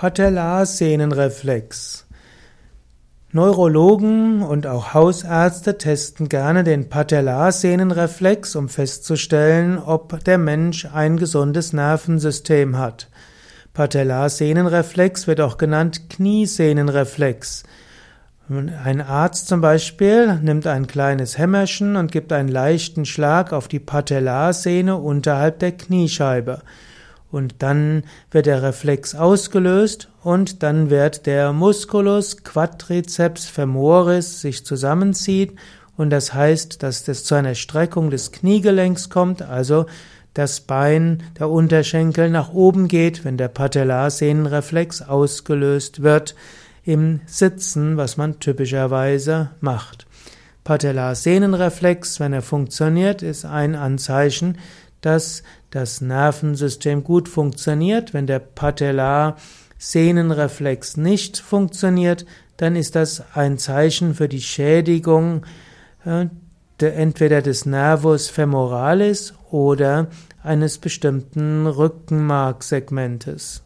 Patellarsehnenreflex. Neurologen und auch Hausärzte testen gerne den Patellarsehnenreflex, um festzustellen, ob der Mensch ein gesundes Nervensystem hat. Patellarsehnenreflex wird auch genannt Kniesehnenreflex. Ein Arzt zum Beispiel nimmt ein kleines Hämmerchen und gibt einen leichten Schlag auf die Patellarsehne unterhalb der Kniescheibe. Und dann wird der Reflex ausgelöst und dann wird der Musculus quadriceps femoris sich zusammenzieht und das heißt, dass es zu einer Streckung des Kniegelenks kommt, also das Bein, der Unterschenkel nach oben geht, wenn der Patellarsehnenreflex ausgelöst wird im Sitzen, was man typischerweise macht. Patellarsehnenreflex, wenn er funktioniert, ist ein Anzeichen, dass das Nervensystem gut funktioniert. Wenn der Patellarsehnenreflex nicht funktioniert, dann ist das ein Zeichen für die Schädigung äh, entweder des Nervus femoralis oder eines bestimmten Rückenmarksegmentes.